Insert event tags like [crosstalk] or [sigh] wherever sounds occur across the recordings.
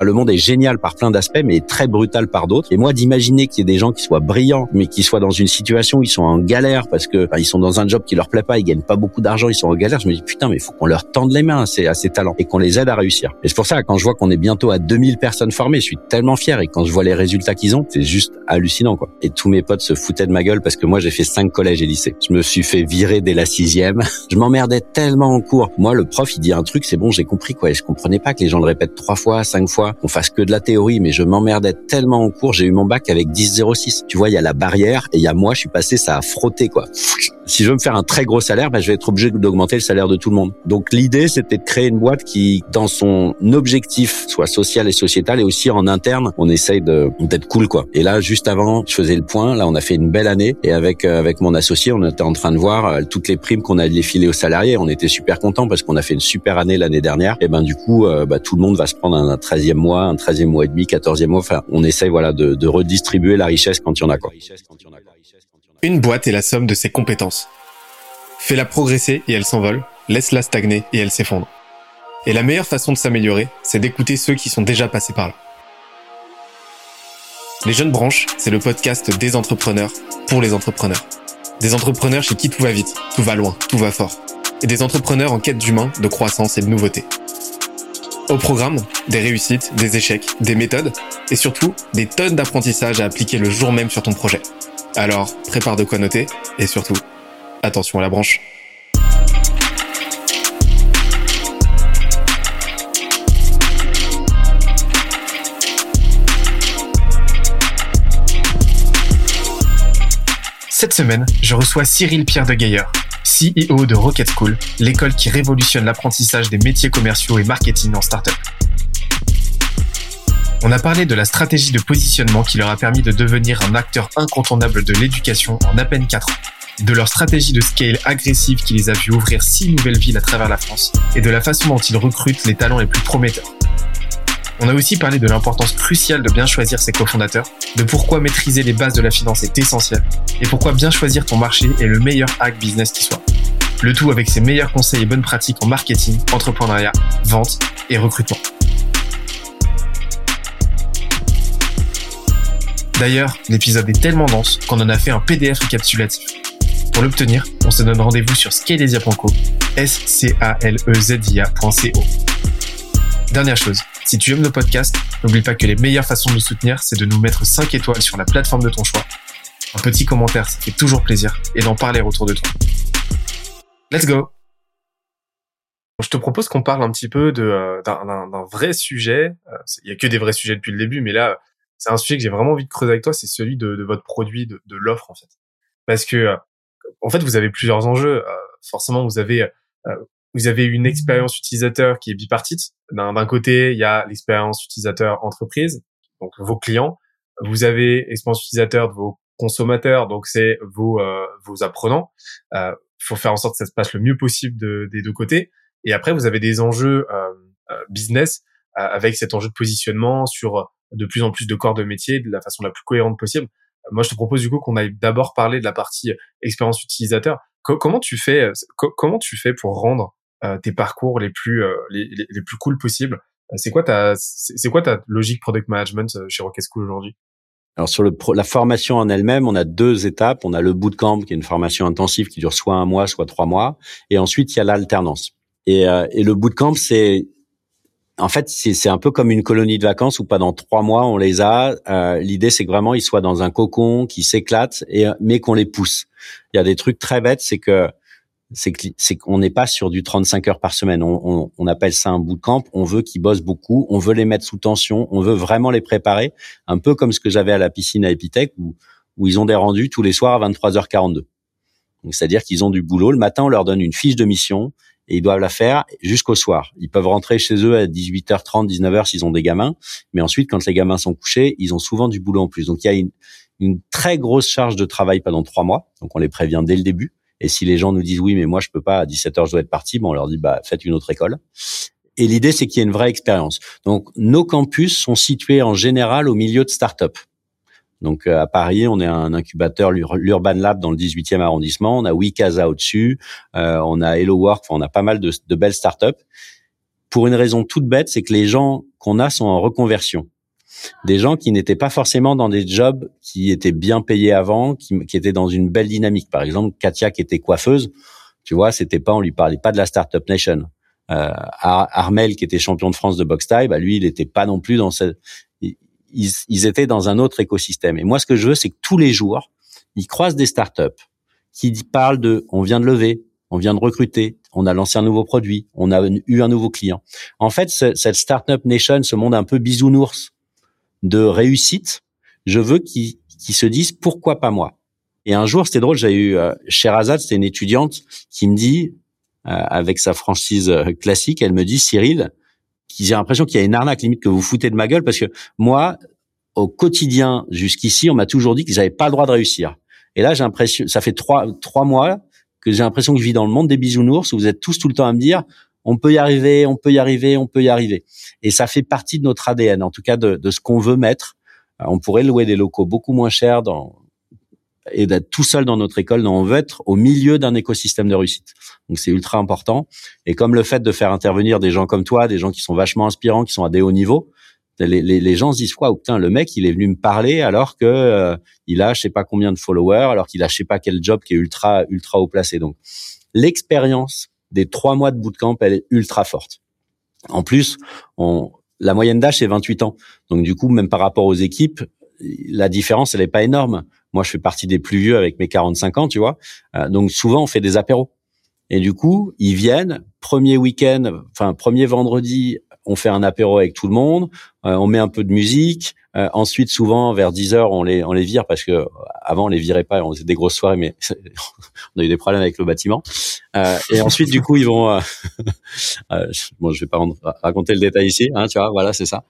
Le monde est génial par plein d'aspects, mais très brutal par d'autres. Et moi, d'imaginer qu'il y ait des gens qui soient brillants, mais qui soient dans une situation où ils sont en galère parce que bah, ils sont dans un job qui leur plaît pas, ils gagnent pas beaucoup d'argent, ils sont en galère. Je me dis putain, mais il faut qu'on leur tende les mains à ces, à ces talents et qu'on les aide à réussir. Et c'est pour ça quand je vois qu'on est bientôt à 2000 personnes formées, je suis tellement fier. Et quand je vois les résultats qu'ils ont, c'est juste hallucinant quoi. Et tous mes potes se foutaient de ma gueule parce que moi j'ai fait cinq collèges et lycées. Je me suis fait virer dès la sixième. [laughs] je m'emmerdais tellement en cours. Moi, le prof, il dit un truc, c'est bon, j'ai compris quoi. Et je comprenais pas que les gens le répètent trois fois, cinq fois, qu'on fasse que de la théorie, mais je m'emmerdais tellement en cours, j'ai eu mon bac avec 10,06. Tu vois, il y a la barrière et il y a moi, je suis passé, ça a frotté, quoi. Si je veux me faire un très gros salaire, ben, je vais être obligé d'augmenter le salaire de tout le monde. Donc l'idée, c'était de créer une boîte qui, dans son objectif, soit social et sociétal, et aussi en interne, on essaye d'être cool, quoi. Et là, juste avant, je faisais le point. Là, on a fait une belle année, et avec euh, avec mon associé, on était en train de voir euh, toutes les primes qu'on allait filer aux salariés. On était super contents parce qu'on a fait une super année l'année dernière. Et ben du coup, euh, bah, tout le monde va se prendre un 13e mois, un 13e mois et demi, 14e mois. Enfin, on essaye voilà de, de redistribuer la richesse quand il y en a, quoi. Une boîte est la somme de ses compétences. Fais-la progresser et elle s'envole, laisse-la stagner et elle s'effondre. Et la meilleure façon de s'améliorer, c'est d'écouter ceux qui sont déjà passés par là. Les Jeunes Branches, c'est le podcast des entrepreneurs pour les entrepreneurs. Des entrepreneurs chez qui tout va vite, tout va loin, tout va fort. Et des entrepreneurs en quête d'humain, de croissance et de nouveauté. Au programme, des réussites, des échecs, des méthodes et surtout des tonnes d'apprentissages à appliquer le jour même sur ton projet. Alors, prépare de quoi noter et surtout, attention à la branche. Cette semaine, je reçois Cyril Pierre de Gaillard, CEO de Rocket School, l'école qui révolutionne l'apprentissage des métiers commerciaux et marketing en startup. On a parlé de la stratégie de positionnement qui leur a permis de devenir un acteur incontournable de l'éducation en à peine 4 ans, de leur stratégie de scale agressive qui les a vu ouvrir 6 nouvelles villes à travers la France, et de la façon dont ils recrutent les talents les plus prometteurs. On a aussi parlé de l'importance cruciale de bien choisir ses cofondateurs, de pourquoi maîtriser les bases de la finance est essentiel, et pourquoi bien choisir ton marché est le meilleur hack business qui soit. Le tout avec ses meilleurs conseils et bonnes pratiques en marketing, entrepreneuriat, vente et recrutement. D'ailleurs, l'épisode est tellement dense qu'on en a fait un PDF récapitulatif. Pour l'obtenir, on se donne rendez-vous sur scalesia.co, s c a l e z i. Dernière chose, si tu aimes nos podcasts, n'oublie pas que les meilleures façons de nous soutenir, c'est de nous mettre 5 étoiles sur la plateforme de ton choix. Un petit commentaire, ça fait toujours plaisir, et d'en parler autour de toi. Let's go Je te propose qu'on parle un petit peu de d'un vrai sujet. Il y a que des vrais sujets depuis le début, mais là, c'est un sujet que j'ai vraiment envie de creuser avec toi, c'est celui de, votre produit, de, l'offre en fait. Parce que euh, en fait, vous avez plusieurs enjeux. Euh, forcément, vous avez euh, vous avez une expérience utilisateur qui est bipartite. D'un côté, il y a l'expérience utilisateur entreprise, donc vos clients. Vous avez l'expérience utilisateur de vos consommateurs, donc c'est vos vos apprenants. Il faut faire en sorte que ça se passe le mieux possible de, des deux côtés. Et après, vous avez des enjeux business avec cet enjeu de positionnement sur de plus en plus de corps de métier de la façon la plus cohérente possible. Euh, moi, je te propose du coup qu'on aille d'abord parler de la partie euh, expérience utilisateur. comment tu fais euh, comment tu fais pour rendre tes parcours les plus les, les, plus cool possibles C'est quoi ta c'est quoi ta logique product management chez Rocket School aujourd'hui? Alors sur le la formation en elle-même, on a deux étapes. On a le bootcamp qui est une formation intensive qui dure soit un mois, soit trois mois, et ensuite il y a l'alternance. Et, et le bootcamp, c'est en fait, c'est un peu comme une colonie de vacances où pendant trois mois on les a. Euh, L'idée, c'est que vraiment ils soient dans un cocon, qui s'éclatent, et mais qu'on les pousse. Il y a des trucs très bêtes, c'est que c'est qu'on n'est pas sur du 35 heures par semaine. On, appelle ça un bootcamp. On veut qu'ils bossent beaucoup. On veut les mettre sous tension. On veut vraiment les préparer, un peu comme ce que j'avais à la piscine à Epitech où, où ils ont des rendus tous les soirs à 23h42. C'est-à-dire qu'ils ont du boulot. Le matin, on leur donne une fiche de mission et ils doivent la faire jusqu'au soir. Ils peuvent rentrer chez eux à 18h30, 19h s'ils ont des gamins, mais ensuite, quand les gamins sont couchés, ils ont souvent du boulot en plus. Donc, il y a une très grosse charge de travail pendant trois mois. Donc, on les prévient dès le début. Et si les gens nous disent oui, mais moi je peux pas à 17h, je dois être parti, bon, on leur dit bah faites une autre école. Et l'idée c'est qu'il y ait une vraie expérience. Donc nos campus sont situés en général au milieu de start-up. Donc euh, à Paris, on est un incubateur l'Urban Lab dans le 18e arrondissement. On a Wikaza au-dessus. Euh, on a Hello Work. on a pas mal de, de belles startups. pour une raison toute bête, c'est que les gens qu'on a sont en reconversion. Des gens qui n'étaient pas forcément dans des jobs qui étaient bien payés avant, qui, qui étaient dans une belle dynamique. Par exemple, Katia qui était coiffeuse, tu vois, c'était pas, on lui parlait pas de la startup nation. Euh, Armel qui était champion de France de boxe taille, bah lui, il était pas non plus dans cette. Ils, ils étaient dans un autre écosystème. Et moi, ce que je veux, c'est que tous les jours, ils croisent des startups qui parlent de, on vient de lever, on vient de recruter, on a lancé un nouveau produit, on a eu un nouveau client. En fait, cette startup nation, ce monde un peu bisounours de réussite, je veux qu'ils se disent pourquoi pas moi? Et un jour, c'était drôle, j'ai eu euh, Sherazade, c'était une étudiante qui me dit, euh, avec sa franchise euh, classique, elle me dit Cyril, j'ai l'impression qu'il y a une arnaque limite que vous foutez de ma gueule parce que moi, au quotidien jusqu'ici, on m'a toujours dit que j'avais pas le droit de réussir. Et là, j'ai l'impression, ça fait trois trois mois que j'ai l'impression que je vis dans le monde des bisounours où vous êtes tous tout le temps à me dire on peut y arriver, on peut y arriver, on peut y arriver. Et ça fait partie de notre ADN, en tout cas de, de ce qu'on veut mettre. Euh, on pourrait louer des locaux beaucoup moins chers dans, et d'être tout seul dans notre école. Non, on veut être au milieu d'un écosystème de réussite. Donc c'est ultra important. Et comme le fait de faire intervenir des gens comme toi, des gens qui sont vachement inspirants, qui sont à des hauts niveaux, les, les, gens se disent quoi putain le mec il est venu me parler alors que euh, il a je sais pas combien de followers alors qu'il a je sais pas quel job qui est ultra ultra haut placé donc l'expérience des trois mois de bootcamp elle est ultra forte. En plus on la moyenne d'âge c'est 28 ans. Donc du coup même par rapport aux équipes la différence elle est pas énorme. Moi je fais partie des plus vieux avec mes 45 ans tu vois. Euh, donc souvent on fait des apéros. Et du coup, ils viennent, premier week-end, enfin premier vendredi, on fait un apéro avec tout le monde, euh, on met un peu de musique. Euh, ensuite, souvent vers 10 heures, on les on les vire parce que avant on les virait pas, on faisait des grosses soirées, mais [laughs] on a eu des problèmes avec le bâtiment. Euh, et ensuite, du coup, ils vont. [laughs] bon, je vais pas raconter le détail ici, hein, tu vois. Voilà, c'est ça.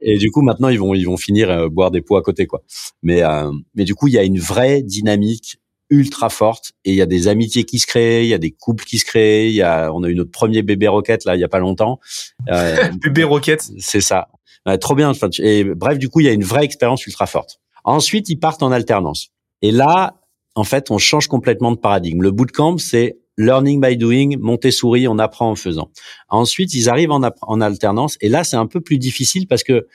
Et du coup, maintenant, ils vont ils vont finir boire des pots à côté, quoi. Mais mais du coup, il y a une vraie dynamique ultra forte et il y a des amitiés qui se créent, il y a des couples qui se créent, il y a on a eu notre premier bébé roquette là il y a pas longtemps. Euh, [laughs] bébé roquette, c'est ça. trop bien. Et bref, du coup, il y a une vraie expérience ultra forte. Ensuite, ils partent en alternance. Et là, en fait, on change complètement de paradigme. Le bootcamp, c'est learning by doing, Montessori, on apprend en faisant. Ensuite, ils arrivent en, alternance et là, c'est un peu plus difficile parce que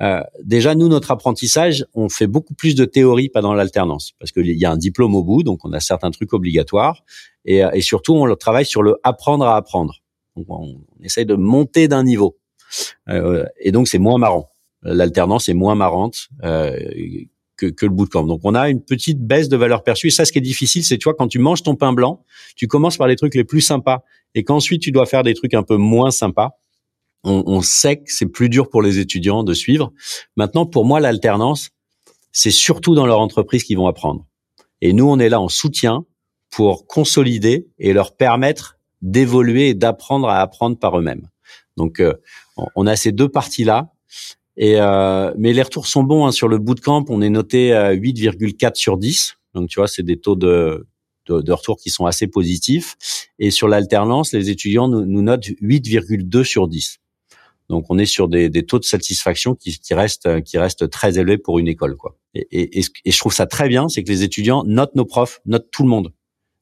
euh, déjà, nous, notre apprentissage, on fait beaucoup plus de théorie pendant l'alternance parce qu'il y a un diplôme au bout, donc on a certains trucs obligatoires et, et surtout, on travaille sur le apprendre à apprendre. Donc, on, essaye de monter d'un niveau euh, et donc c'est moins marrant. L'alternance est moins marrante. Euh, que, que le bootcamp. Donc on a une petite baisse de valeur perçue. Et ça, ce qui est difficile, c'est tu vois quand tu manges ton pain blanc, tu commences par les trucs les plus sympas et qu'ensuite tu dois faire des trucs un peu moins sympas on, on sait que c'est plus dur pour les étudiants de suivre. Maintenant, pour moi, l'alternance, c'est surtout dans leur entreprise qu'ils vont apprendre. Et nous, on est là en soutien pour consolider et leur permettre d'évoluer et d'apprendre à apprendre par eux-mêmes. Donc, euh, on a ces deux parties-là. Et euh, mais les retours sont bons hein. sur le bootcamp. On est noté à 8,4 sur 10. Donc, tu vois, c'est des taux de, de, de, retour qui sont assez positifs. Et sur l'alternance, les étudiants nous, nous notent 8,2 sur 10. Donc on est sur des, des taux de satisfaction qui, qui, restent qui restent très élevés pour une école quoi. Et, et, et je trouve ça très bien, c'est que les étudiants notent nos profs, notent tout le monde.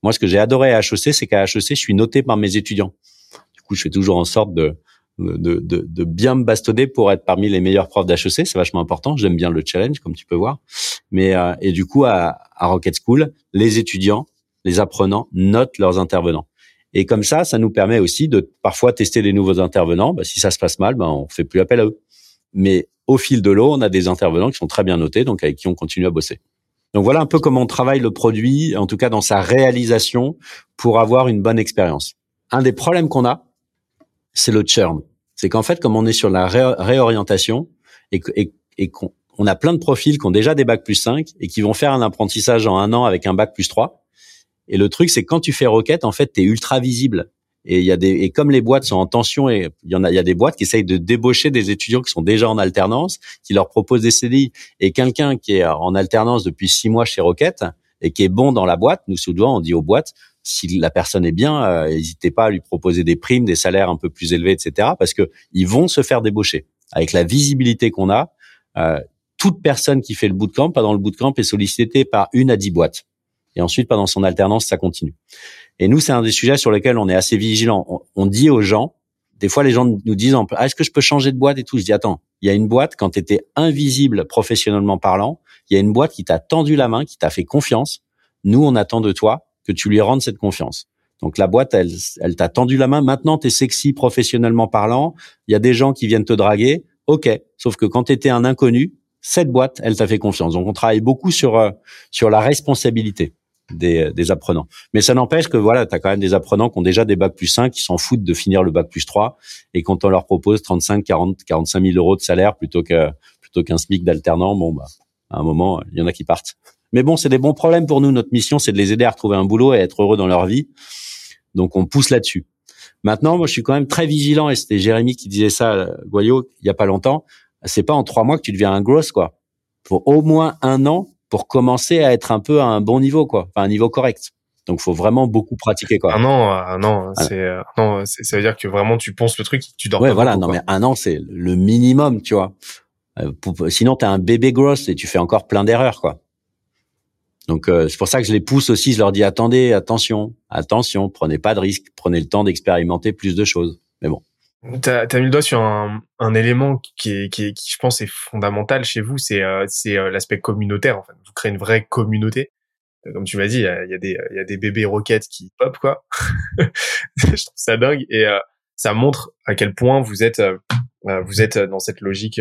Moi, ce que j'ai adoré à HEC, c'est qu'à HEC, je suis noté par mes étudiants. Du coup, je fais toujours en sorte de de, de, de bien me bastonner pour être parmi les meilleurs profs d'HEC. C'est vachement important. J'aime bien le challenge, comme tu peux voir. Mais euh, et du coup, à, à Rocket School, les étudiants, les apprenants notent leurs intervenants. Et comme ça, ça nous permet aussi de parfois tester des nouveaux intervenants. Bah, si ça se passe mal, bah, on fait plus appel à eux. Mais au fil de l'eau, on a des intervenants qui sont très bien notés, donc avec qui on continue à bosser. Donc voilà un peu comment on travaille le produit, en tout cas dans sa réalisation, pour avoir une bonne expérience. Un des problèmes qu'on a, c'est le churn. C'est qu'en fait, comme on est sur la réorientation et, qu'on a plein de profils qui ont déjà des bacs plus 5 et qui vont faire un apprentissage en un an avec un bac plus 3, et le truc, c'est quand tu fais Rocket, en fait, tu es ultra visible. Et il y a des et comme les boîtes sont en tension et il y en a il y a des boîtes qui essayent de débaucher des étudiants qui sont déjà en alternance, qui leur proposent des CDI. Et quelqu'un qui est en alternance depuis six mois chez Rocket et qui est bon dans la boîte, nous souvent on dit aux boîtes si la personne est bien, euh, n'hésitez pas à lui proposer des primes, des salaires un peu plus élevés, etc. Parce que ils vont se faire débaucher avec la visibilité qu'on a. Euh, toute personne qui fait le bootcamp pendant le bootcamp est sollicitée par une à dix boîtes et ensuite pendant son alternance ça continue. Et nous c'est un des sujets sur lesquels on est assez vigilant. On, dit aux gens des fois les gens nous disent ah, est-ce que je peux changer de boîte et tout? Je dis attends il y a une boîte quand tu étais invisible professionnellement parlant il y a une boîte qui t'a tendu la main qui t'a fait confiance nous on attend de toi que tu lui rendes cette confiance. Donc la boîte elle elle t'a tendu la main. Maintenant tu es sexy professionnellement parlant. Il y a des gens qui viennent te draguer. OK. Sauf que quand tu étais un inconnu cette boîte elle t'a fait confiance. Donc on travaille beaucoup sur euh, sur la responsabilité des, des apprenants. Mais ça n'empêche que voilà, tu as quand même des apprenants qui ont déjà des bacs plus 5, qui s'en foutent de finir le bac plus 3, et quand on leur propose 35, 40, 45 000 euros de salaire plutôt que plutôt qu'un SMIC d'alternant, bon bah à un moment, il y en a qui partent. Mais bon, c'est des bons problèmes pour nous. Notre mission, c'est de les aider à retrouver un boulot et à être heureux dans leur vie. Donc on pousse là-dessus. Maintenant, moi, je suis quand même très vigilant, et c'était Jérémy qui disait ça, Goyot, il y a pas longtemps. C'est pas en trois mois que tu deviens un gross, quoi. Faut au moins un an pour commencer à être un peu à un bon niveau, quoi, enfin un niveau correct. Donc, faut vraiment beaucoup pratiquer, quoi. Un an, un an, c'est, non, ça veut dire que vraiment tu penses le truc, tu dors. Ouais, pas voilà. beaucoup, non, quoi. mais un an, c'est le minimum, tu vois. Euh, sinon, t'es un bébé gross et tu fais encore plein d'erreurs, quoi. Donc, euh, c'est pour ça que je les pousse aussi. Je leur dis attendez, attention, attention, prenez pas de risques, prenez le temps d'expérimenter plus de choses. Mais bon. T'as as mis le doigt sur un, un élément qui, est, qui, est, qui, je pense, est fondamental chez vous, c'est euh, euh, l'aspect communautaire. En fait, vous créez une vraie communauté. Euh, Comme tu m'as dit, il y a, y, y a des bébés roquettes qui pop quoi. [laughs] je trouve ça dingue et euh, ça montre à quel point vous êtes vous êtes dans cette logique.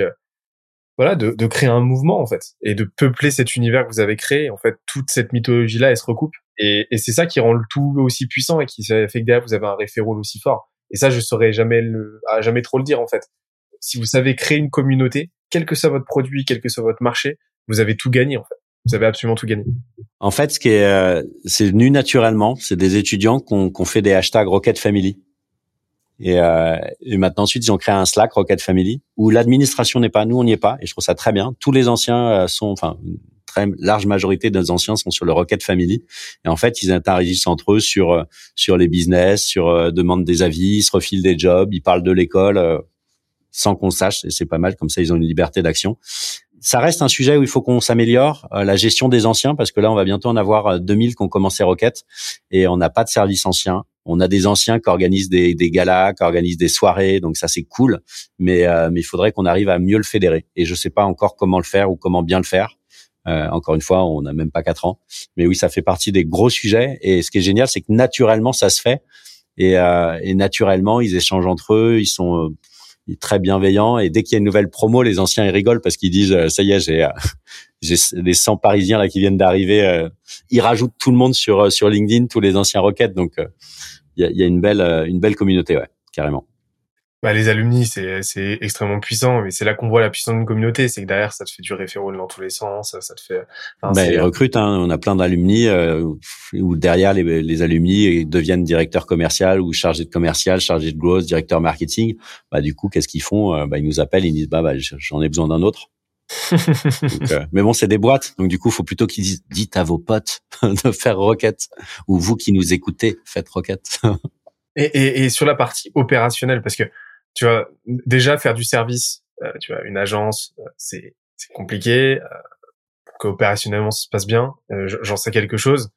Voilà, de, de créer un mouvement en fait et de peupler cet univers que vous avez créé. En fait, toute cette mythologie là, elle se recoupe et, et c'est ça qui rend le tout aussi puissant et qui fait que derrière vous avez un référent aussi fort. Et ça, je saurais jamais le, à jamais trop le dire en fait. Si vous savez créer une communauté, quel que soit votre produit, quel que soit votre marché, vous avez tout gagné en fait. Vous avez absolument tout gagné. En fait, ce qui est, euh, c'est venu naturellement. C'est des étudiants qui ont fait des hashtags Rocket Family. Et, euh, et maintenant, ensuite, ils ont créé un Slack Rocket Family où l'administration n'est pas, nous, on n'y est pas. Et je trouve ça très bien. Tous les anciens euh, sont, enfin, très large majorité des anciens sont sur le Rocket Family. Et en fait, ils interagissent entre eux sur euh, sur les business, sur euh, demande des avis, ils se refilent des jobs, ils parlent de l'école euh, sans qu'on sache. Et c'est pas mal. Comme ça, ils ont une liberté d'action. Ça reste un sujet où il faut qu'on s'améliore, euh, la gestion des anciens, parce que là, on va bientôt en avoir euh, 2000 qui ont commencé Rocket et on n'a pas de service ancien. On a des anciens qui organisent des, des galas, qui organisent des soirées, donc ça c'est cool. Mais euh, mais il faudrait qu'on arrive à mieux le fédérer. Et je sais pas encore comment le faire ou comment bien le faire. Euh, encore une fois, on n'a même pas quatre ans. Mais oui, ça fait partie des gros sujets. Et ce qui est génial, c'est que naturellement, ça se fait. Et, euh, et naturellement, ils échangent entre eux. Ils sont euh, très bienveillants. Et dès qu'il y a une nouvelle promo, les anciens ils rigolent parce qu'ils disent euh, ça y est, j'ai euh, [laughs] j'ai des 100 Parisiens là qui viennent d'arriver. euh, ils rajoutent tout le monde sur sur LinkedIn, tous les anciens Rocket. Donc il y a, il y a une belle une belle communauté, ouais, carrément. Bah, les alumni, c'est c'est extrêmement puissant, mais c'est là qu'on voit la puissance d'une communauté. C'est que derrière, ça te fait du référent dans tous les sens, ça te fait. Enfin, Ben, c'est- ils recrutent, hein, on a plein d'alumni euh, où derrière les, les alumni deviennent directeurs commerciaux ou chargés de commercial, chargés de growth, directeur marketing. Bah du coup, qu'est-ce qu'ils font Euh, Bah ils nous appellent, ils disent bah, bah j'en ai besoin d'un autre. [laughs] Donc, euh, mais bon, c'est des boîtes, donc du coup, faut plutôt qu'ils disent dites à vos potes [laughs] de faire Rocket ou vous qui nous écoutez, faites Rocket. [laughs] Et, et, et sur la partie opérationnelle, parce que tu vois, déjà faire du service, euh, tu vois, une agence, euh, c'est compliqué. Euh, pour que opérationnellement ça se passe bien, euh, j'en sais quelque chose.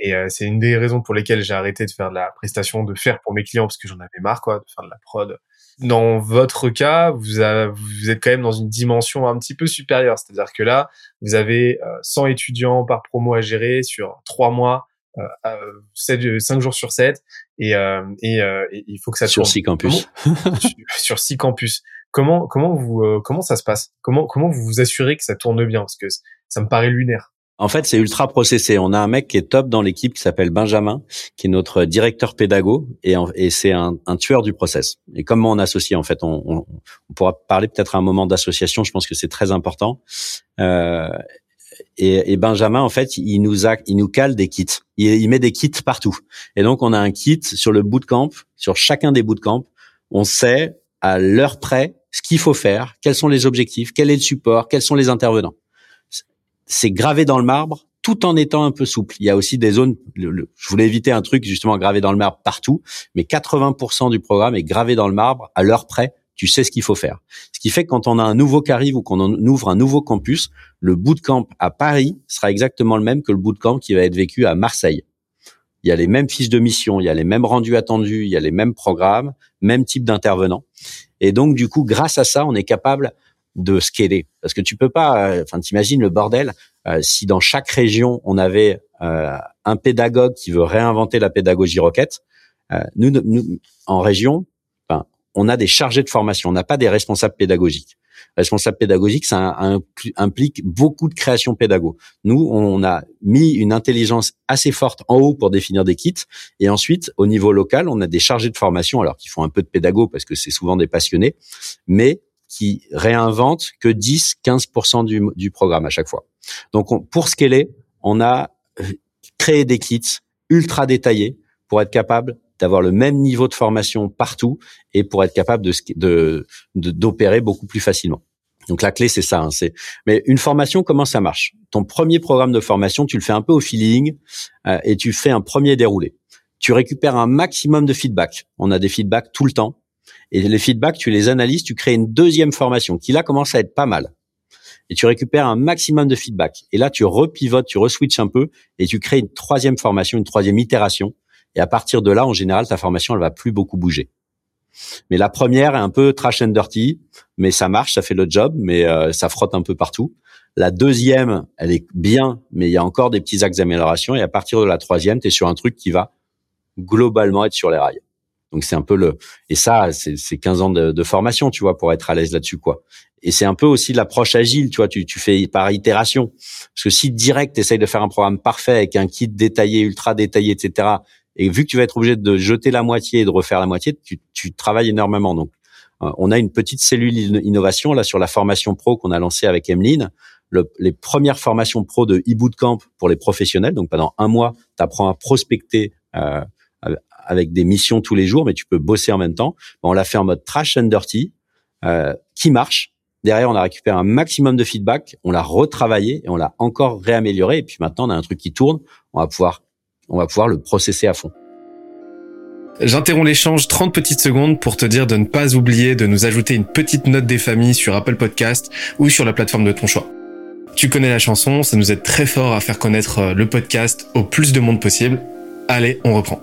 Et euh, c'est une des raisons pour lesquelles j'ai arrêté de faire de la prestation, de faire pour mes clients, parce que j'en avais marre, quoi, de faire de la prod. Dans votre cas, vous, vous êtes quand même dans une dimension un petit peu supérieure. C'est-à-dire que là, vous avez euh, 100 étudiants par promo à gérer sur trois mois, euh, euh, 7, 5 jours sur 7 et, euh, et, euh, et il faut que ça sur tourne six campus. sur, [laughs] sur six campus. Comment comment vous euh, comment ça se passe? Comment comment vous vous assurez que ça tourne bien? Parce que ça me paraît lunaire. En fait, c'est ultra processé. On a un mec qui est top dans l'équipe qui s'appelle Benjamin, qui est notre directeur pédago, et, c'est un, un tueur du process. Et comme mon associé, en fait, on, on- on pourra parler peut-être à un moment d'association. Je pense que c'est très important. Euh, et, Benjamin, en fait, il nous a, il nous cale des kits. Il, met des kits partout. Et donc, on a un kit sur le bootcamp, sur chacun des bootcamps. On sait à l'heure près ce qu'il faut faire, quels sont les objectifs, quel est le support, quels sont les intervenants c'est gravé dans le marbre tout en étant un peu souple. Il y a aussi des zones, je voulais éviter un truc justement gravé dans le marbre partout, mais 80% du programme est gravé dans le marbre à l'heure près. Tu sais ce qu'il faut faire. Ce qui fait que quand on a un nouveau qui arrive ou qu'on ouvre un nouveau campus, le bootcamp à Paris sera exactement le même que le bootcamp qui va être vécu à Marseille. il y a les mêmes fiches de mission, il y a les mêmes rendus attendus, il y a les mêmes programmes, même type d'intervenants. Et donc, du coup, grâce à ça, on est capable de scaler. Parce que tu peux pas, euh, enfin, t'imagines le bordel, euh, si dans chaque région, on avait euh, un pédagogue qui veut réinventer la pédagogie requête, nous, nous, en région, on a des chargés de formation, on n'a pas des responsables pédagogiques. Responsable pédagogique, ça implique beaucoup de création pédago. Nous, on a mis une intelligence assez forte en haut pour définir des kits, et ensuite, au niveau local, on a des chargés de formation, alors qu'ils font un peu de pédago parce que c'est souvent des passionnés, mais qui réinventent que 10-15% du, du programme à chaque fois. Donc, on, pour scaler, on a euh, créé des kits ultra détaillés pour être capable d'avoir le même niveau de formation partout et pour être capable de d'opérer beaucoup plus facilement. Donc la clé c'est ça. Hein, c'est mais une formation comment ça marche? Ton premier programme de formation, tu le fais un peu au feeling euh, et tu fais un premier déroulé. Tu récupères un maximum de feedback. On a des feedbacks tout le temps et les feedbacks tu les analyses, tu crées une deuxième formation qui là commence à être pas mal. Et tu récupères un maximum de feedback. Et là, tu repivotes, tu reswitches un peu et tu crées une troisième formation, une troisième itération et à partir de là, en général, ta formation, elle va plus beaucoup bouger. Mais la première est un peu trash and dirty, mais ça marche, ça fait le job, mais euh, ça frotte un peu partout. La deuxième, elle est bien, mais il y a encore des petits axes d'amélioration. Et à partir de la troisième, tu es sur un truc qui va globalement être sur les rails. Donc c'est un peu le et ça c'est 15 ans de, de, formation, tu vois, pour être à l'aise là-dessus quoi. Et c'est un peu aussi l'approche agile, tu vois, tu, tu fais par itération. Parce que si direct tu essayes de faire un programme parfait avec un kit détaillé, ultra détaillé, etc. Et vu que tu vas être obligé de jeter la moitié et de refaire la moitié, tu, tu travailles énormément. Donc, euh, on a une petite cellule innovation là sur la formation pro qu'on a lancée avec Emeline. Le, les premières formations pro de e-bootcamp pour les professionnels. Donc, pendant un mois, tu apprends à prospecter euh, avec des missions tous les jours, mais tu peux bosser en même temps. on l'a fait en mode trash and dirty, euh, qui marche. Derrière, on a récupéré un maximum de feedback, on l'a retravaillé et on l'a encore réamélioré. Et puis maintenant, on a un truc qui tourne. On va pouvoir on va pouvoir le processer à fond. J'interromps l'échange 30 petites secondes pour te dire de ne pas oublier de nous ajouter une petite note des familles sur Apple Podcast ou sur la plateforme de ton choix. Tu connais la chanson, ça nous aide très fort à faire connaître euh, le podcast au plus de monde possible. Allez, on reprend.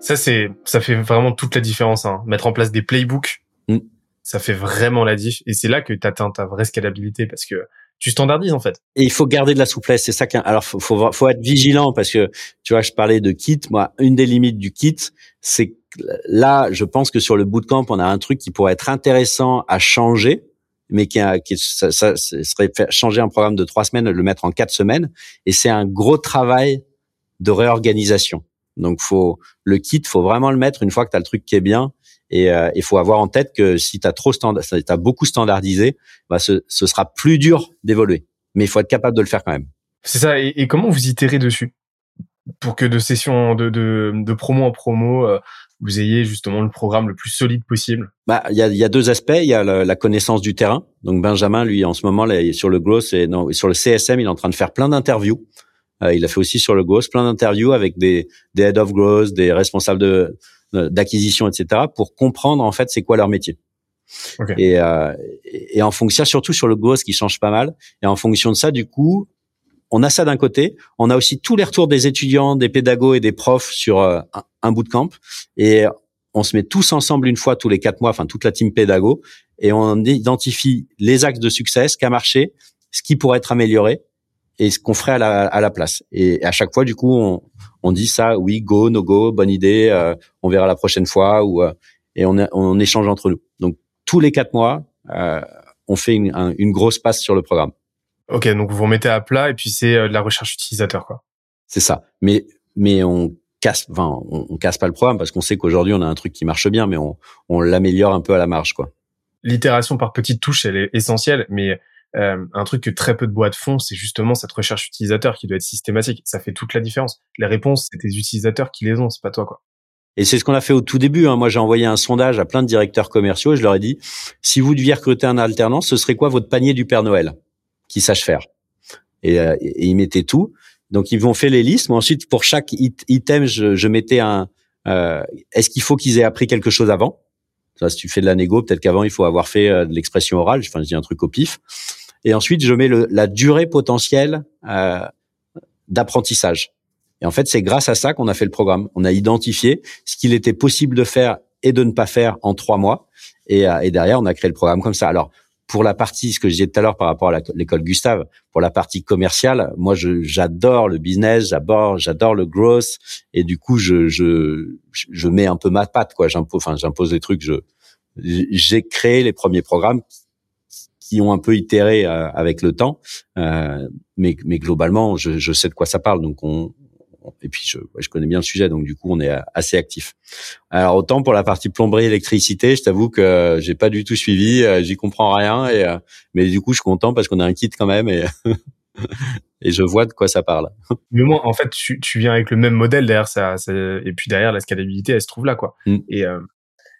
Ça c'est, ça fait vraiment toute la différence. Hein. Mettre en place des playbooks, mm. ça fait vraiment la diff. Et c'est là que tu atteins ta vraie scalabilité parce que tu standardises en fait. Et il faut garder de la souplesse, c'est ça qu'un alors faut, faut faut être vigilant parce que tu vois je parlais de kit, moi une des limites du kit, c'est là je pense que sur le bootcamp on a un truc qui pourrait être intéressant à changer mais qui, a, qui ça, ça, serait faire changer un programme de trois semaines, le mettre en quatre semaines, et c'est un gros travail de réorganisation. Donc faut le kit, faut vraiment le mettre une fois que tu as le truc qui est bien. Et euh, il faut avoir en tête que si tu as trop standard, as beaucoup standardisé, bah ce, ce sera plus dur d'évoluer. Mais il faut être capable de le faire quand même. C'est ça. Et, et, comment vous itérez dessus? Pour que de session de, de, de promo en promo, euh, vous ayez justement le programme le plus solide possible? Bah, il y a, y a deux aspects. Il y a la, connaissance du terrain. Donc Benjamin, lui, en ce moment, là, sur le growth et non, sur le CSM, il est en train de faire plein d'interviews. Euh, il a fait aussi sur le growth plein d'interviews avec des, des head of growth, des responsables de d'acquisition, etc., pour comprendre en fait c'est quoi leur métier. Et, euh, et en fonction, surtout sur le growth qui change pas mal. Et en fonction de ça, du coup, on a ça d'un côté. On a aussi tous les retours des étudiants, des pédagogues et des profs sur euh, un, bootcamp. Et on se met tous ensemble une fois tous les quatre mois, enfin toute la team pédago, et on identifie les axes de succès, ce qui a marché, ce qui pourrait être amélioré, et ce qu'on ferait à la, à la place. Et à chaque fois, du coup, on, on dit ça, oui, go, no go, bonne idée, euh, on verra la prochaine fois, ou euh, et on, on échange entre nous. Donc tous les quatre mois, euh, on fait une, une, grosse passe sur le programme. Ok, donc vous remettez à plat et puis c'est de la recherche utilisateur, quoi. C'est ça. Mais mais on casse, enfin, on, on casse pas le programme parce qu'on sait qu'aujourd'hui on a un truc qui marche bien, mais on, on l'améliore un peu à la marge, quoi. L'itération par petites touches, elle est essentielle, mais euh, un truc que très peu de boîtes font, c'est justement cette recherche utilisateur qui doit être systématique. Ça fait toute la différence. Les réponses, c'est tes utilisateurs qui les ont, c'est pas toi, quoi. Et c'est ce qu'on a fait au tout début. Hein. Moi, j'ai envoyé un sondage à plein de directeurs commerciaux et je leur ai dit, si vous deviez recruter un alternant, ce serait quoi votre panier du Père Noël qui sache faire? Et, euh, et, ils mettaient tout. Donc, ils vont fait les listes. Moi, ensuite, pour chaque item, je, je mettais un... Euh, Est-ce qu'il faut qu'ils aient appris quelque chose avant? Ça, Si tu fais de la négo, peut-être qu'avant, il faut avoir fait euh, de l'expression orale. Enfin, je dis un truc au pif. Et ensuite, je mets le, la durée potentielle euh, d'apprentissage. Et en fait, c'est grâce à ça qu'on a fait le programme. On a identifié ce qu'il était possible de faire et de ne pas faire en trois mois. Et, et derrière, on a créé le programme comme ça. Alors, pour la partie, ce que je disais tout à l'heure par rapport à l'école Gustave, pour la partie commerciale, moi, j'adore le business, j'adore, j'adore le growth, et du coup, je, je, je mets un peu ma patte, quoi. J'impose, enfin, j'impose des trucs. Je, j'ai créé les premiers programmes qui ont un peu itéré euh, avec le temps, euh, mais, mais globalement, je, je sais de quoi ça parle. Donc, on, et puis je, je, connais bien le sujet, donc du coup on est assez actif. Alors autant pour la partie plomberie électricité, je t'avoue que j'ai pas du tout suivi, euh, j'y comprends rien, et euh, mais du coup je suis content parce qu'on a un kit quand même et [laughs] et je vois de quoi ça parle. Mais moi en fait tu, tu viens avec le même modèle derrière ça, et puis derrière la scalabilité elle se trouve là quoi. Mm. Et euh,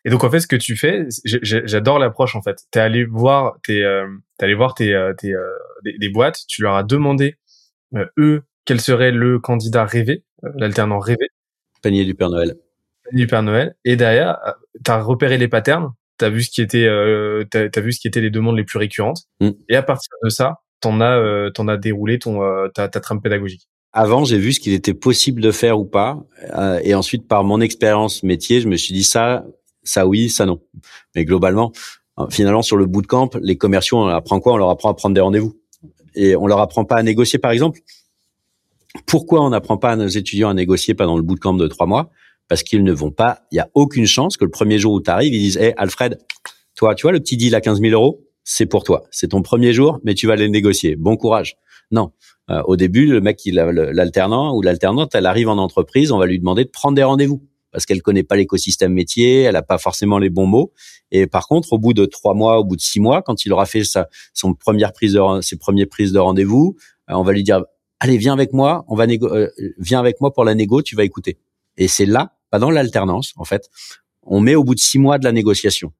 et donc en fait, ce que tu fais, j'adore l'approche en fait. T'es allé voir, t'es, euh, allé voir tes, tes des, des, boîtes, tu leur as demandé eux quel serait le candidat rêvé, euh, l'alternant rêvé. Panier du Père Noël. Panier du Père Noël. Et derrière, euh, tu as repéré les patterns, tu as vu ce qui était, euh, t'as, as vu ce qui étaient les demandes les plus récurrentes. Mm. Et à partir de ça, t'en as, euh, t'en as déroulé ton, ta, ta trame pédagogique. Avant, j'ai vu ce qu'il était possible de faire ou pas, et ensuite, par mon expérience métier, je me suis dit ça, ça oui, ça non. Mais globalement, finalement, sur le bootcamp, les commerciaux, on leur apprend quoi? On leur apprend à prendre des rendez-vous, et on leur apprend pas à négocier, par exemple. Pourquoi on n'apprend pas à nos étudiants à négocier pendant le bootcamp de trois mois? Parce qu'ils ne vont pas. Il y a aucune chance que le premier jour où tu arrives, ils disent "Hey Alfred, toi, tu vois le petit deal à 15 000 euros, c'est pour toi. C'est ton premier jour, mais tu vas les négocier. Bon courage." Non. Euh, au début, le mec, l'alternant ou l'alternante, elle arrive en entreprise, on va lui demander de prendre des rendez-vous parce qu'elle connaît pas l'écosystème métier, elle a pas forcément les bons mots. Et par contre, au bout de trois mois, au bout de six mois, quand il aura fait sa, son première prise de, ses premières prises de rendez-vous, euh, on va lui dire allez, viens avec moi, on va euh, viens avec moi pour la négo, tu vas écouter. Et c'est là, pas dans l'alternance, en fait, on met au bout de six mois de la négociation.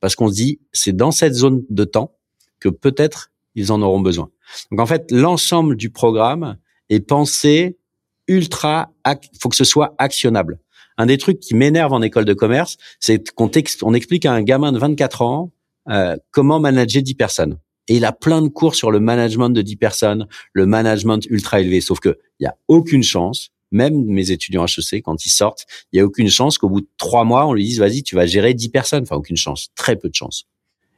Parce qu'on se dit, c'est dans cette zone de temps que peut-être ils en auront besoin. Donc en fait, l'ensemble du programme est pensé ultra, faut que ce soit actionnable. Un des trucs qui m'énerve en école de commerce, c'est qu'on on explique à un gamin de 24 ans euh, comment manager 10 personnes. Et il a plein de cours sur le management de 10 personnes, le management ultra élevé. Sauf que il y a aucune chance, même mes étudiants HEC, quand ils sortent, il y a aucune chance qu'au bout de trois mois, on lui dise, vas-y, tu vas gérer 10 personnes. Enfin, aucune chance. Très peu de chance.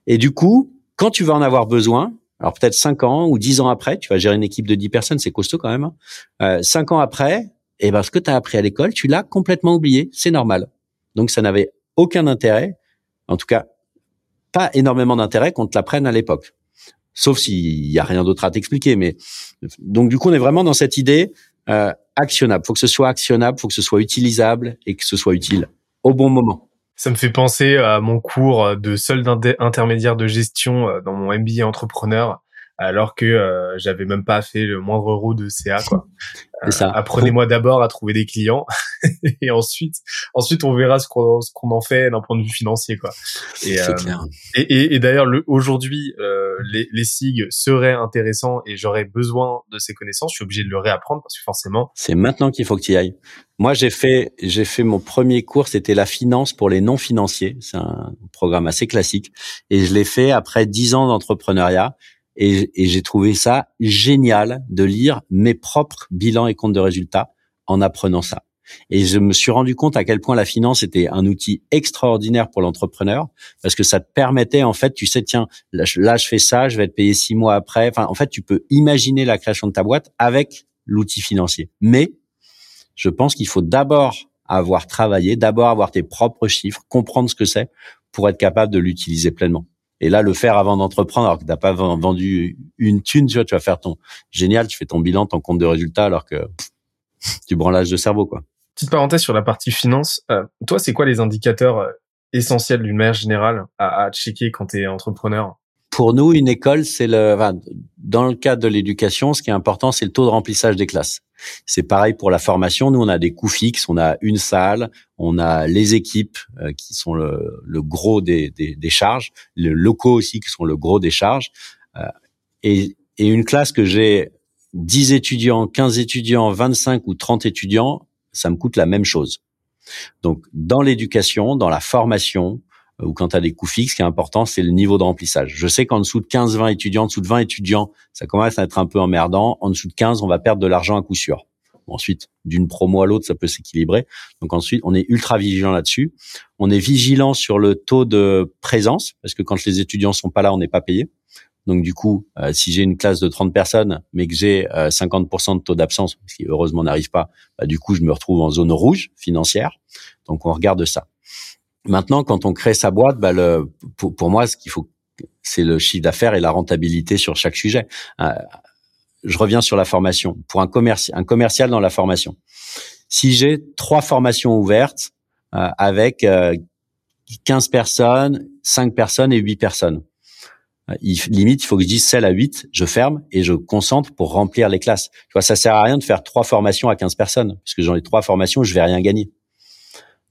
Et du coup, quand tu vas en avoir besoin, alors peut-être 5 ans ou 10 ans après, tu vas gérer une équipe de 10 personnes, c'est costaud quand même. Hein. Euh, 5 ans après, et eh ben, ce que tu as appris à l'école, tu l'as complètement oublié. C'est normal. Donc, ça n'avait aucun intérêt, en tout cas, pas énormément d'intérêt qu'on te l'apprenne à l'époque sauf s'il y a rien d'autre à t'expliquer. Mais donc du coup, on est vraiment dans cette idée euh, actionnable. Faut que ce soit actionnable, faut que ce soit utilisable et que ce soit utile au bon moment. Ça me fait penser à mon cours de solde intermédiaire de gestion euh, dans mon MBA entrepreneur alors que euh, j'avais même pas fait le moindre euro de CA quoi. [laughs] Euh, apprenez-moi d'abord à trouver des clients [laughs] et ensuite ensuite on verra ce qu'on ce qu'on en fait d'un point de vue financier quoi. Et, euh, et, et, d'ailleurs le aujourd'hui euh, les les SIG seraient intéressants et j'aurais besoin de ces connaissances, je suis obligé de le réapprendre parce que forcément c'est maintenant qu'il faut que tu y ailles. Moi j'ai fait j'ai fait mon premier cours c'était la finance pour les non financiers, c'est un programme assez classique et je l'ai fait après dix ans d'entrepreneuriat et, j'ai trouvé ça génial de lire mes propres bilans et comptes de résultats en apprenant ça. Et je me suis rendu compte à quel point la finance était un outil extraordinaire pour l'entrepreneur parce que ça te permettait en fait, tu sais, tiens, là je, fais ça, je vais être payé six mois après. Enfin, en fait, tu peux imaginer la création de ta boîte avec l'outil financier. Mais je pense qu'il faut d'abord avoir travaillé, d'abord avoir tes propres chiffres, comprendre ce que c'est pour être capable de l'utiliser pleinement. Et là, le faire avant d'entreprendre, alors que t'as pas vendu une thune, tu vois, tu vas faire ton génial, tu fais ton bilan, ton compte de résultat, alors que tu branlages de cerveau, quoi. Petite parenthèse sur la partie finance. Euh, toi, c'est quoi les indicateurs euh, essentiels d'une manière générale à, à checker quand tu es entrepreneur? Pour nous, une école, c'est le, dans le cadre de l'éducation, ce qui est important, c'est le taux de remplissage des classes. C'est pareil pour la formation. Nous, on a des coûts fixes, on a une salle, on a les équipes euh, qui sont le, gros des, charges, les locaux aussi qui sont le gros des charges. Euh, et, et une classe que j'ai 10 étudiants, 15 étudiants, 25 ou 30 étudiants, ça me coûte la même chose. Donc, dans l'éducation, dans la formation, ou quand tu as des coûts fixes, ce qui est important, c'est le niveau de remplissage. Je sais qu'en dessous de 15-20 étudiants, en dessous de 20 étudiants, ça commence à être un peu emmerdant. En dessous de 15, on va perdre de l'argent à coup sûr. Ensuite, d'une promo à l'autre, ça peut s'équilibrer. Donc ensuite, on est ultra vigilant là-dessus. On est vigilant sur le taux de présence parce que quand les étudiants sont pas là, on n'est pas payé. Donc du coup, euh, si j'ai une classe de 30 personnes, mais que j'ai 50% de taux d'absence, ce qui heureusement n'arrive pas, bah, du coup, je me retrouve en zone rouge financière. Donc on regarde ça. Maintenant, quand on crée sa boîte, bah, le, pour, pour moi, ce qu'il faut, c'est le chiffre d'affaires et la rentabilité sur chaque sujet. Euh, je reviens sur la formation. Pour un, commercial, un commercial dans la formation, si j'ai trois formations ouvertes euh, avec euh, 15 personnes, 5 personnes et 8 personnes, euh, il, limite, il faut que je dise celle à 8, je ferme et je concentre pour remplir les classes. Tu vois, ça sert à rien de faire trois formations à 15 personnes, puisque j'en ai trois formations, je vais rien gagner.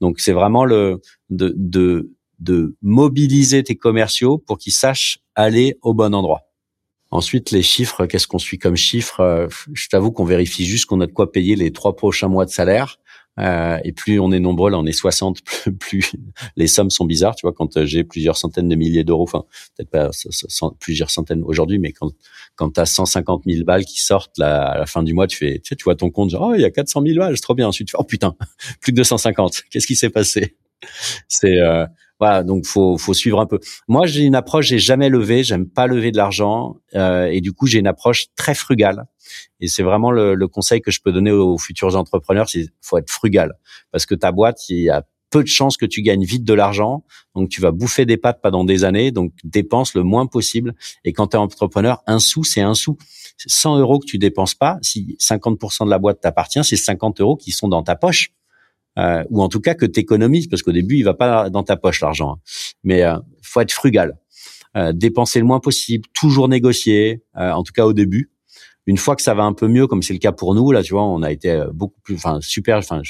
Donc c'est vraiment le de, de de mobiliser tes commerciaux pour qu'ils sachent aller au bon endroit. Ensuite, les chiffres, qu'est-ce qu'on suit comme chiffres? Euh, Je t'avoue qu'on vérifie juste qu'on a de quoi payer les trois prochains mois de salaire. Euh, et plus on est nombreux, là on est 60, [laughs] plus, les sommes sont bizarres. Tu vois, quand euh, j'ai plusieurs centaines de milliers d'euros, enfin peut-être pas plusieurs centaines aujourd'hui, mais quand quand t'as 150 000 balles qui sortent là, à la fin du mois, tu fais, tu, sais, tu vois ton compte, genre oh il y a 400 000 balles, c'est trop bien. Ensuite tu fais oh putain, [laughs] plus que 250. Qu'est-ce qui s'est passé? C'est euh, voilà, donc faut faut suivre un peu. Moi, j'ai une approche, j'ai jamais levé, j'aime pas lever de l'argent, euh, et du coup, j'ai une approche très frugale. Et c'est vraiment le, le, conseil que je peux donner aux futurs entrepreneurs, c'est faut être frugal, parce que ta boîte, il y a peu de chances que tu gagnes vite de l'argent, donc tu vas bouffer des pattes pendant des années, donc dépense le moins possible. Et quand tu es entrepreneur, un sou, c'est un sou. 100 euros que tu dépenses pas, si 50% de la boîte t'appartient, c'est 50 euros qui sont dans ta poche euh, ou en tout cas que tu économises, parce qu'au début, il va pas dans ta poche l'argent. Hein. Mais euh, faut être frugal, euh, dépenser le moins possible, toujours négocier, euh, en tout cas au début. Une fois que ça va un peu mieux, comme c'est le cas pour nous, là, tu vois, on a été euh, beaucoup plus, enfin super, enfin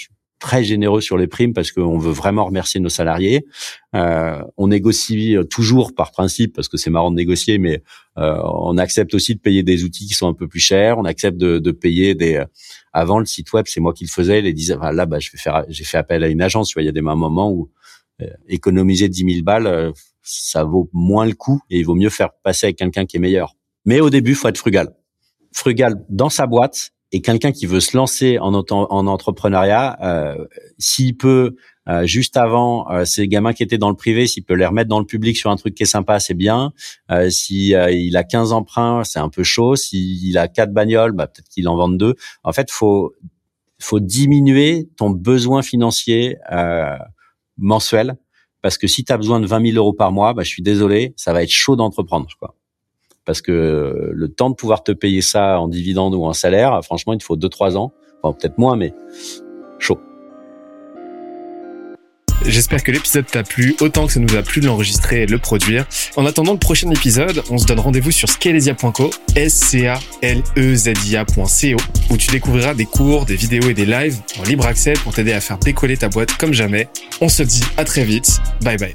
très généreux sur les primes parce qu'on veut vraiment remercier nos salariés. Euh, on négocie toujours par principe parce que c'est marrant de négocier, mais euh, on accepte aussi de payer des outils qui sont un peu plus chers. On accepte de, de payer des. Avant le site web, c'est moi qui le faisais. Les disais, enfin, là, bah, je vais faire, j'ai fait appel à une agence. Tu vois, il y a des moments où euh, économiser 10 000 balles, euh, ça vaut moins le coup et il vaut mieux faire passer avec quelqu'un qui est meilleur. Mais au début, faut être frugal. Frugal dans sa boîte et quelqu'un qui veut se lancer en, en entrepreneuriat, euh, s'il peut euh, juste avant euh, ces gamins qui étaient dans le privé, s'il peut les remettre dans le public sur un truc qui est sympa, c'est bien. Euh, si euh, il a 15 emprunts, c'est un peu chaud. S'il a quatre bagnoles, bah, peut-être qu'il en vende deux. En fait, faut faut diminuer ton besoin financier mensuel parce que si tu as besoin de 20 000 euros par mois, bah, je suis désolé, ça va être chaud d'entreprendre. Quoi parce que le temps de pouvoir te payer ça en dividende ou en salaire, franchement, il te faut deux trois ans, enfin peut-être moins, mais chaud. J'espère que l'épisode t'a plu autant que ça nous a plu de l'enregistrer et de le produire. En attendant le prochain épisode, on se donne rendez-vous sur scalezia.co, s c a l e z i a.co où tu découvriras des cours, des vidéos et des lives en libre accès pour t'aider à faire décoller ta boîte comme jamais. On se dit à très vite. Bye bye.